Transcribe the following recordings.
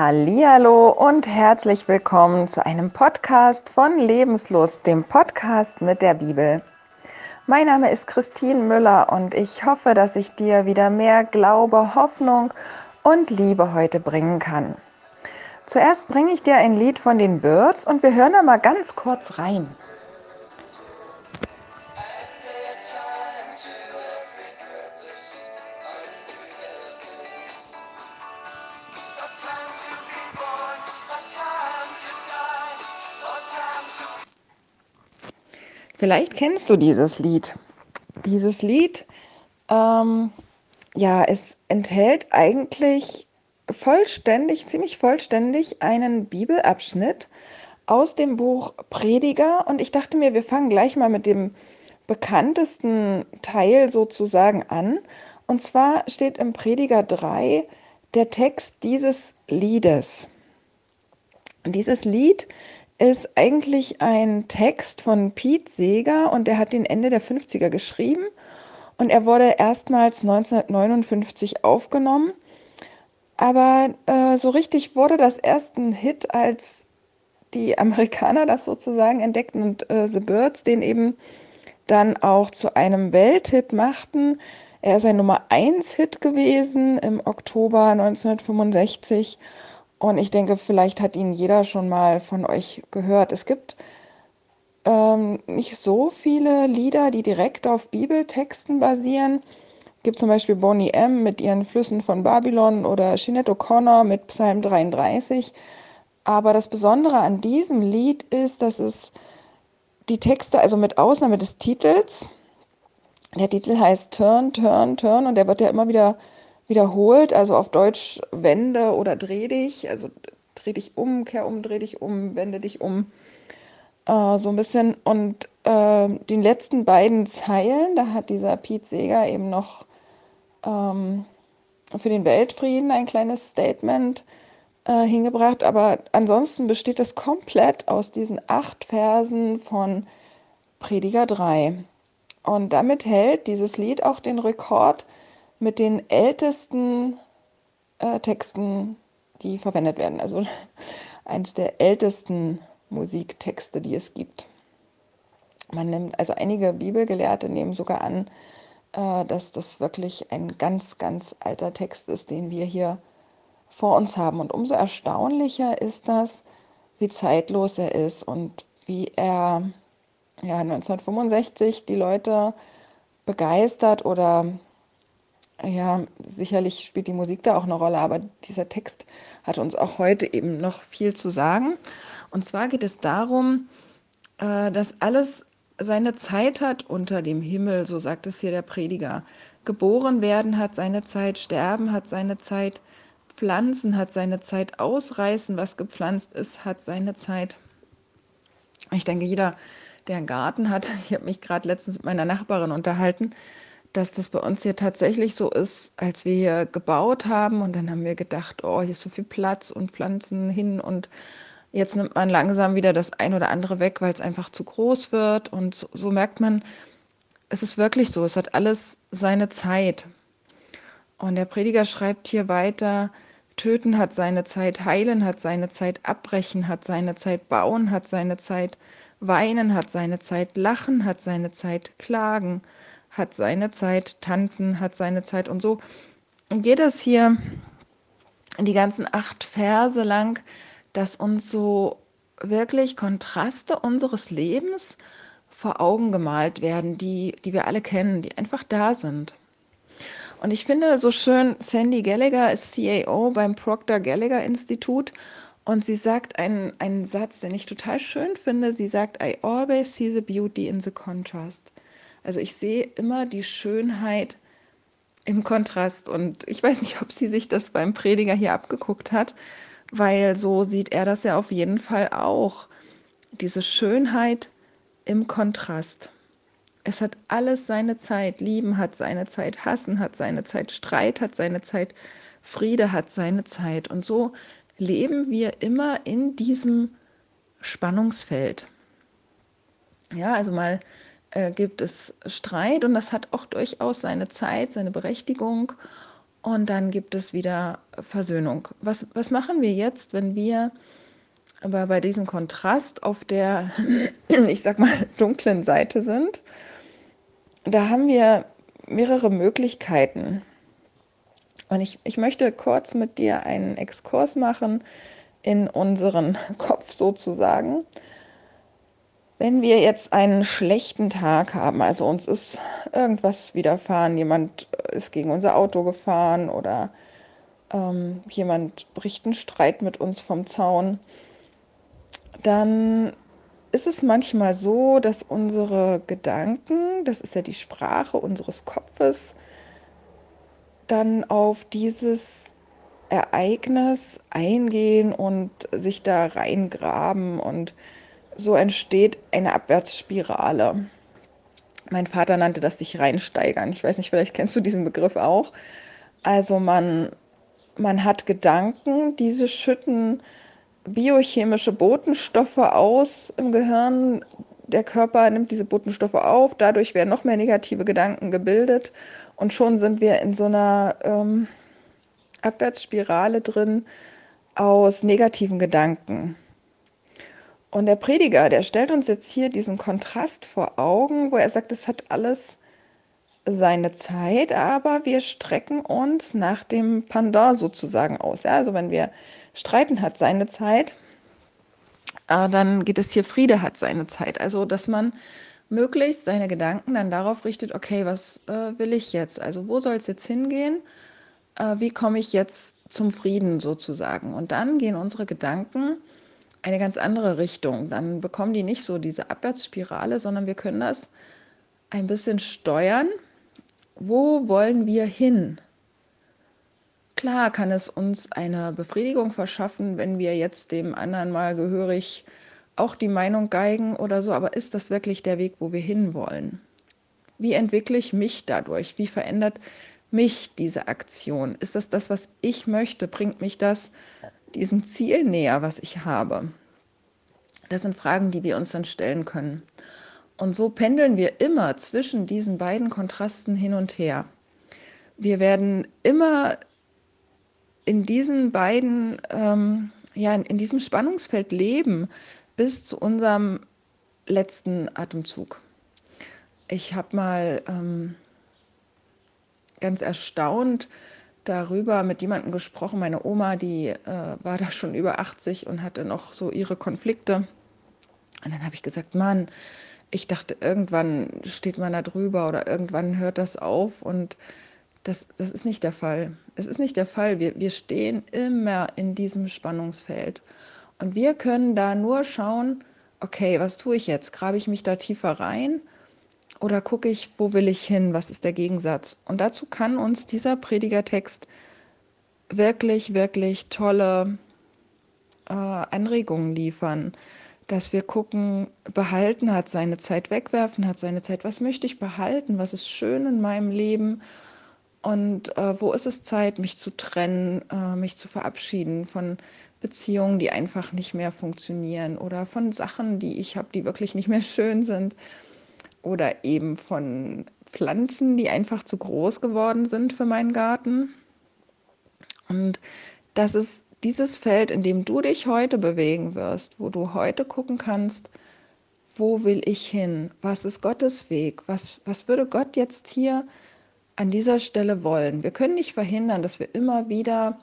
Hallo und herzlich willkommen zu einem Podcast von Lebenslust, dem Podcast mit der Bibel. Mein Name ist Christine Müller und ich hoffe, dass ich dir wieder mehr Glaube, Hoffnung und Liebe heute bringen kann. Zuerst bringe ich dir ein Lied von den Birds und wir hören da mal ganz kurz rein. Vielleicht kennst du dieses Lied. Dieses Lied, ähm, ja, es enthält eigentlich vollständig, ziemlich vollständig einen Bibelabschnitt aus dem Buch Prediger. Und ich dachte mir, wir fangen gleich mal mit dem bekanntesten Teil sozusagen an. Und zwar steht im Prediger 3 der Text dieses Liedes. Und dieses Lied ist eigentlich ein Text von Pete Seeger und er hat den Ende der 50er geschrieben und er wurde erstmals 1959 aufgenommen. Aber äh, so richtig wurde das erst ein Hit, als die Amerikaner das sozusagen entdeckten und äh, The Birds den eben dann auch zu einem Welthit machten. Er ist ein Nummer 1 Hit gewesen im Oktober 1965 und ich denke, vielleicht hat ihn jeder schon mal von euch gehört. Es gibt ähm, nicht so viele Lieder, die direkt auf Bibeltexten basieren. Es gibt zum Beispiel Bonnie M. mit ihren Flüssen von Babylon oder Jeanette O'Connor mit Psalm 33. Aber das Besondere an diesem Lied ist, dass es die Texte, also mit Ausnahme des Titels, der Titel heißt Turn, Turn, Turn und der wird ja immer wieder wiederholt, also auf Deutsch wende oder dreh dich, also dreh dich um, kehr um, dreh dich um, wende dich um, äh, so ein bisschen. Und äh, die letzten beiden Zeilen, da hat dieser Pete Seeger eben noch ähm, für den Weltfrieden ein kleines Statement äh, hingebracht, aber ansonsten besteht es komplett aus diesen acht Versen von Prediger 3. Und damit hält dieses Lied auch den Rekord mit den ältesten äh, Texten, die verwendet werden. Also eines der ältesten Musiktexte, die es gibt. Man nimmt, also einige Bibelgelehrte nehmen sogar an, äh, dass das wirklich ein ganz, ganz alter Text ist, den wir hier vor uns haben. Und umso erstaunlicher ist das, wie zeitlos er ist und wie er ja, 1965 die Leute begeistert oder ja, sicherlich spielt die Musik da auch eine Rolle, aber dieser Text hat uns auch heute eben noch viel zu sagen. Und zwar geht es darum, äh, dass alles seine Zeit hat unter dem Himmel, so sagt es hier der Prediger. Geboren werden hat seine Zeit, sterben hat seine Zeit, pflanzen hat seine Zeit, ausreißen, was gepflanzt ist, hat seine Zeit. Ich denke, jeder, der einen Garten hat, ich habe mich gerade letztens mit meiner Nachbarin unterhalten, dass das bei uns hier tatsächlich so ist, als wir hier gebaut haben. Und dann haben wir gedacht, oh, hier ist so viel Platz und Pflanzen hin. Und jetzt nimmt man langsam wieder das ein oder andere weg, weil es einfach zu groß wird. Und so, so merkt man, es ist wirklich so, es hat alles seine Zeit. Und der Prediger schreibt hier weiter, töten hat seine Zeit, heilen hat seine Zeit, abbrechen hat seine Zeit, bauen hat seine Zeit, weinen hat seine Zeit, lachen hat seine Zeit, klagen hat seine Zeit, Tanzen hat seine Zeit und so geht es hier die ganzen acht Verse lang, dass uns so wirklich Kontraste unseres Lebens vor Augen gemalt werden, die, die wir alle kennen, die einfach da sind. Und ich finde so schön, Sandy Gallagher ist CAO beim Proctor Gallagher Institut und sie sagt einen, einen Satz, den ich total schön finde. Sie sagt, I always see the beauty in the contrast. Also ich sehe immer die Schönheit im Kontrast. Und ich weiß nicht, ob sie sich das beim Prediger hier abgeguckt hat, weil so sieht er das ja auf jeden Fall auch. Diese Schönheit im Kontrast. Es hat alles seine Zeit. Lieben hat seine Zeit, hassen hat seine Zeit, Streit hat seine Zeit, Friede hat seine Zeit. Und so leben wir immer in diesem Spannungsfeld. Ja, also mal äh, gibt es Streit und das hat auch durchaus seine Zeit, seine Berechtigung. und dann gibt es wieder Versöhnung. Was, was machen wir jetzt, wenn wir aber bei diesem Kontrast auf der, ich sag mal, dunklen Seite sind? Da haben wir mehrere Möglichkeiten. Und ich, ich möchte kurz mit dir einen Exkurs machen in unseren Kopf sozusagen. Wenn wir jetzt einen schlechten Tag haben, also uns ist irgendwas widerfahren, jemand ist gegen unser Auto gefahren oder ähm, jemand bricht einen Streit mit uns vom Zaun, dann ist es manchmal so, dass unsere Gedanken, das ist ja die Sprache unseres Kopfes, dann auf dieses Ereignis eingehen und sich da reingraben und so entsteht eine Abwärtsspirale. Mein Vater nannte das sich reinsteigern. Ich weiß nicht, vielleicht kennst du diesen Begriff auch. Also man, man hat Gedanken, diese schütten biochemische Botenstoffe aus im Gehirn. Der Körper nimmt diese Botenstoffe auf, dadurch werden noch mehr negative Gedanken gebildet und schon sind wir in so einer ähm, Abwärtsspirale drin aus negativen Gedanken. Und der Prediger, der stellt uns jetzt hier diesen Kontrast vor Augen, wo er sagt, es hat alles seine Zeit, aber wir strecken uns nach dem Pendant sozusagen aus. Ja, also wenn wir streiten, hat seine Zeit, äh, dann geht es hier Friede hat seine Zeit. Also dass man möglichst seine Gedanken dann darauf richtet, okay, was äh, will ich jetzt? Also wo soll es jetzt hingehen? Äh, wie komme ich jetzt zum Frieden sozusagen? Und dann gehen unsere Gedanken eine ganz andere Richtung. Dann bekommen die nicht so diese Abwärtsspirale, sondern wir können das ein bisschen steuern. Wo wollen wir hin? Klar kann es uns eine Befriedigung verschaffen, wenn wir jetzt dem anderen mal gehörig auch die Meinung geigen oder so, aber ist das wirklich der Weg, wo wir hinwollen? Wie entwickle ich mich dadurch? Wie verändert mich diese Aktion? Ist das das, was ich möchte? Bringt mich das diesem Ziel näher, was ich habe? Das sind Fragen, die wir uns dann stellen können. Und so pendeln wir immer zwischen diesen beiden Kontrasten hin und her. Wir werden immer in diesen beiden, ähm, ja, in, diesem Spannungsfeld leben bis zu unserem letzten Atemzug. Ich habe mal ähm, ganz erstaunt darüber mit jemandem gesprochen. Meine Oma, die äh, war da schon über 80 und hatte noch so ihre Konflikte. Und dann habe ich gesagt, Mann, ich dachte, irgendwann steht man da drüber oder irgendwann hört das auf. Und das, das ist nicht der Fall. Es ist nicht der Fall. Wir, wir stehen immer in diesem Spannungsfeld. Und wir können da nur schauen, okay, was tue ich jetzt? Grabe ich mich da tiefer rein? Oder gucke ich, wo will ich hin? Was ist der Gegensatz? Und dazu kann uns dieser Predigertext wirklich, wirklich tolle äh, Anregungen liefern. Dass wir gucken, behalten hat seine Zeit, wegwerfen hat seine Zeit. Was möchte ich behalten? Was ist schön in meinem Leben? Und äh, wo ist es Zeit, mich zu trennen, äh, mich zu verabschieden von Beziehungen, die einfach nicht mehr funktionieren oder von Sachen, die ich habe, die wirklich nicht mehr schön sind? Oder eben von Pflanzen, die einfach zu groß geworden sind für meinen Garten. Und das ist dieses Feld, in dem du dich heute bewegen wirst, wo du heute gucken kannst, wo will ich hin? Was ist Gottes Weg? Was, was würde Gott jetzt hier an dieser Stelle wollen? Wir können nicht verhindern, dass wir immer wieder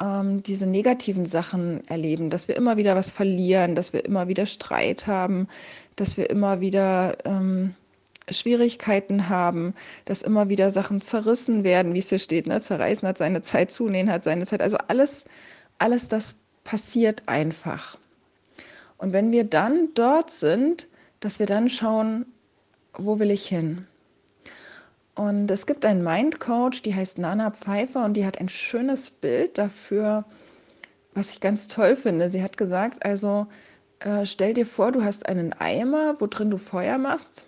ähm, diese negativen Sachen erleben, dass wir immer wieder was verlieren, dass wir immer wieder Streit haben, dass wir immer wieder ähm, Schwierigkeiten haben, dass immer wieder Sachen zerrissen werden, wie es hier steht, ne? zerreißen hat seine Zeit, zunähen hat seine Zeit. Also alles, alles das passiert einfach. Und wenn wir dann dort sind, dass wir dann schauen, wo will ich hin? Und es gibt einen Mindcoach, die heißt Nana Pfeiffer und die hat ein schönes Bild dafür, was ich ganz toll finde. Sie hat gesagt, also äh, stell dir vor, du hast einen Eimer, wo drin du Feuer machst.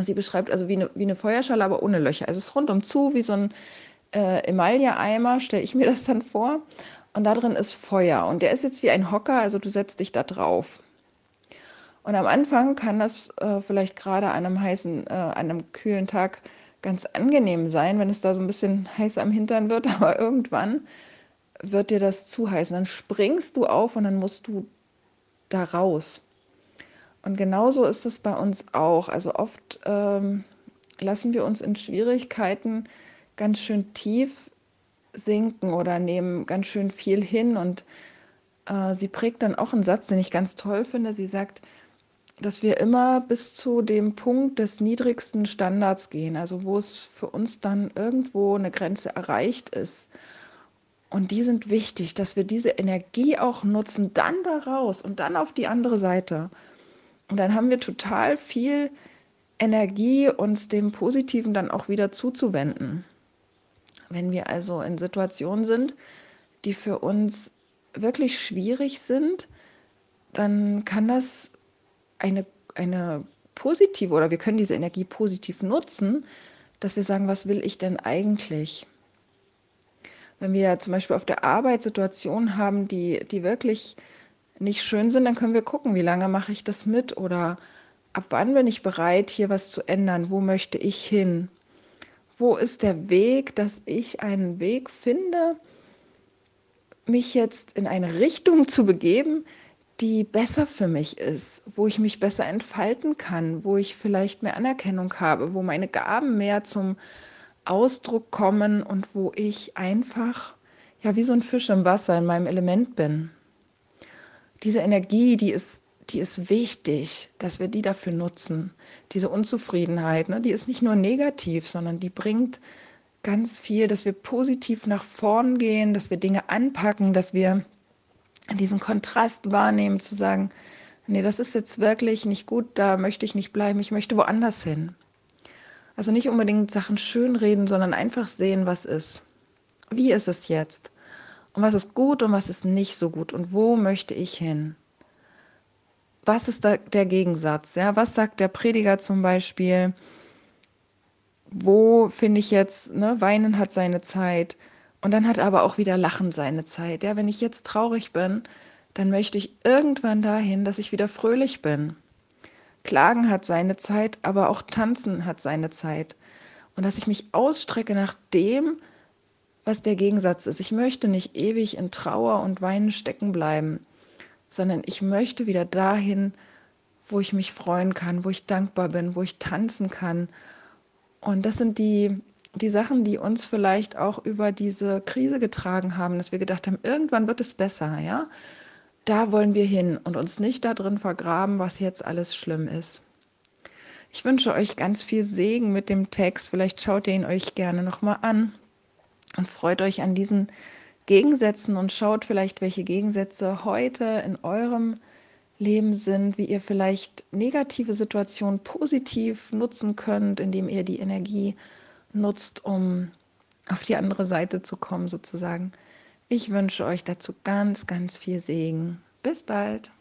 Sie beschreibt also wie eine, wie eine Feuerschale, aber ohne Löcher. Also es ist rundum zu, wie so ein äh, Emaille-Eimer, stelle ich mir das dann vor. Und da drin ist Feuer. Und der ist jetzt wie ein Hocker, also du setzt dich da drauf. Und am Anfang kann das äh, vielleicht gerade an einem heißen, äh, an einem kühlen Tag ganz angenehm sein, wenn es da so ein bisschen heiß am Hintern wird, aber irgendwann wird dir das zu heiß. Dann springst du auf und dann musst du da raus. Und genauso ist es bei uns auch. Also oft ähm, lassen wir uns in Schwierigkeiten ganz schön tief sinken oder nehmen ganz schön viel hin. Und äh, sie prägt dann auch einen Satz, den ich ganz toll finde. Sie sagt, dass wir immer bis zu dem Punkt des niedrigsten Standards gehen, also wo es für uns dann irgendwo eine Grenze erreicht ist. Und die sind wichtig, dass wir diese Energie auch nutzen, dann da raus und dann auf die andere Seite. Und dann haben wir total viel Energie, uns dem Positiven dann auch wieder zuzuwenden. Wenn wir also in Situationen sind, die für uns wirklich schwierig sind, dann kann das eine, eine positive oder wir können diese Energie positiv nutzen, dass wir sagen, was will ich denn eigentlich? Wenn wir zum Beispiel auf der Arbeit Situationen haben, die, die wirklich nicht schön sind, dann können wir gucken, wie lange mache ich das mit oder ab wann bin ich bereit, hier was zu ändern? Wo möchte ich hin? Wo ist der Weg, dass ich einen Weg finde, mich jetzt in eine Richtung zu begeben, die besser für mich ist, wo ich mich besser entfalten kann, wo ich vielleicht mehr Anerkennung habe, wo meine Gaben mehr zum Ausdruck kommen und wo ich einfach ja wie so ein Fisch im Wasser in meinem Element bin. Diese Energie, die ist, die ist wichtig, dass wir die dafür nutzen. Diese Unzufriedenheit, ne, die ist nicht nur negativ, sondern die bringt ganz viel, dass wir positiv nach vorn gehen, dass wir Dinge anpacken, dass wir diesen Kontrast wahrnehmen, zu sagen, nee, das ist jetzt wirklich nicht gut, da möchte ich nicht bleiben, ich möchte woanders hin. Also nicht unbedingt Sachen schönreden, sondern einfach sehen, was ist. Wie ist es jetzt? Und was ist gut und was ist nicht so gut? Und wo möchte ich hin? Was ist da der Gegensatz? Ja, was sagt der Prediger zum Beispiel? Wo finde ich jetzt, ne, Weinen hat seine Zeit, und dann hat aber auch wieder Lachen seine Zeit. Ja, wenn ich jetzt traurig bin, dann möchte ich irgendwann dahin, dass ich wieder fröhlich bin. Klagen hat seine Zeit, aber auch tanzen hat seine Zeit. Und dass ich mich ausstrecke nach dem, was der Gegensatz ist. Ich möchte nicht ewig in Trauer und Weinen stecken bleiben, sondern ich möchte wieder dahin, wo ich mich freuen kann, wo ich dankbar bin, wo ich tanzen kann. Und das sind die die Sachen, die uns vielleicht auch über diese Krise getragen haben, dass wir gedacht haben, irgendwann wird es besser, ja? Da wollen wir hin und uns nicht da drin vergraben, was jetzt alles schlimm ist. Ich wünsche euch ganz viel Segen mit dem Text. Vielleicht schaut ihr ihn euch gerne nochmal an und freut euch an diesen Gegensätzen und schaut vielleicht, welche Gegensätze heute in eurem Leben sind, wie ihr vielleicht negative Situationen positiv nutzen könnt, indem ihr die Energie nutzt, um auf die andere Seite zu kommen, sozusagen. Ich wünsche euch dazu ganz, ganz viel Segen. Bis bald.